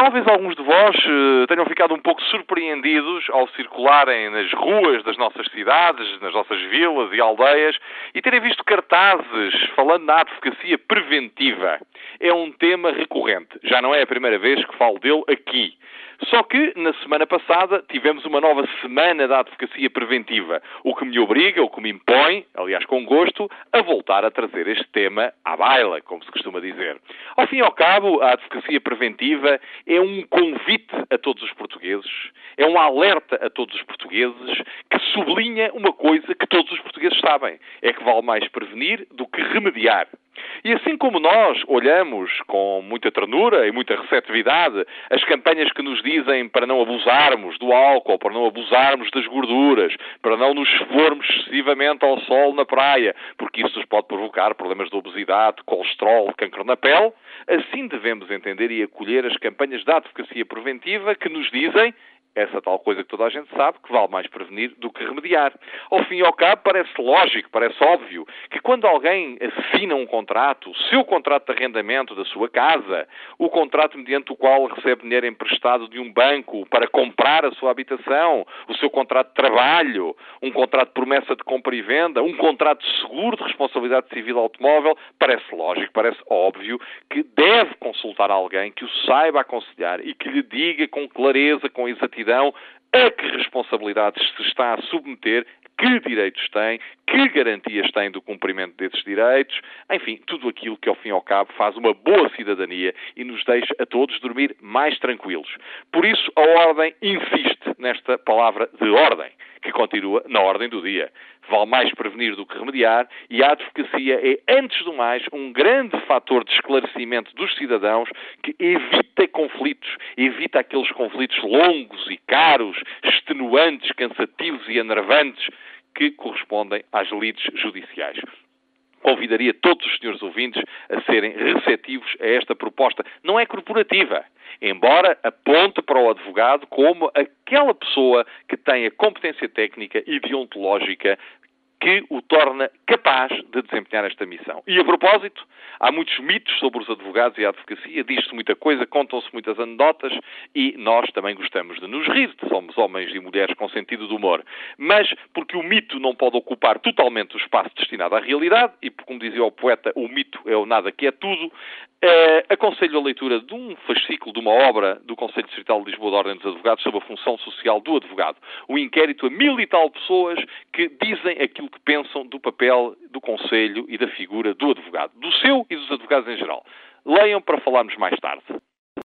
Talvez alguns de vós uh, tenham ficado um pouco surpreendidos ao circularem nas ruas das nossas cidades, nas nossas vilas e aldeias e terem visto cartazes falando na advocacia preventiva. É um tema recorrente. Já não é a primeira vez que falo dele aqui. Só que, na semana passada, tivemos uma nova semana da advocacia preventiva, o que me obriga, o que me impõe, aliás com gosto, a voltar a trazer este tema à baila, como se costuma dizer. Ao fim e ao cabo, a advocacia preventiva é um convite a todos os portugueses, é um alerta a todos os portugueses que sublinha uma coisa que todos os portugueses sabem: é que vale mais prevenir do que remediar. E assim como nós olhamos com muita ternura e muita receptividade as campanhas que nos dizem para não abusarmos do álcool, para não abusarmos das gorduras, para não nos expormos excessivamente ao sol na praia, porque isso nos pode provocar problemas de obesidade, colesterol, câncer na pele, assim devemos entender e acolher as campanhas de advocacia preventiva que nos dizem essa tal coisa que toda a gente sabe, que vale mais prevenir do que remediar. Ao fim e ao cabo, parece lógico, parece óbvio, que quando alguém assina um contrato, o seu contrato de arrendamento da sua casa, o contrato mediante o qual recebe dinheiro emprestado de um banco para comprar a sua habitação, o seu contrato de trabalho, um contrato de promessa de compra e venda, um contrato de seguro de responsabilidade civil automóvel, parece lógico, parece óbvio que deve consultar alguém que o saiba aconselhar e que lhe diga com clareza, com exatidão, a que responsabilidades se está a submeter, que direitos tem, que garantias tem do cumprimento desses direitos, enfim, tudo aquilo que ao fim e ao cabo faz uma boa cidadania e nos deixa a todos dormir mais tranquilos. Por isso, a Ordem insiste nesta palavra de ordem, que continua na ordem do dia. Vale mais prevenir do que remediar, e a advocacia é, antes do mais, um grande fator de esclarecimento dos cidadãos que evita conflitos, evita aqueles conflitos longos e caros, extenuantes, cansativos e enervantes que correspondem às lides judiciais convidaria todos os senhores ouvintes a serem receptivos a esta proposta. Não é corporativa, embora aponte para o advogado como aquela pessoa que tem a competência técnica e deontológica que o torna capaz de desempenhar esta missão. E a propósito, há muitos mitos sobre os advogados e a advocacia, diz-se muita coisa, contam-se muitas anedotas e nós também gostamos de nos rir, somos homens e mulheres com sentido de humor. Mas porque o mito não pode ocupar totalmente o espaço destinado à realidade, e como dizia o poeta, o mito é o nada que é tudo, Uh, aconselho a leitura de um fascículo de uma obra do Conselho Distrital de Lisboa da Ordem dos Advogados sobre a função social do advogado. O inquérito a mil e tal pessoas que dizem aquilo que pensam do papel do Conselho e da figura do advogado, do seu e dos advogados em geral. Leiam para falarmos mais tarde.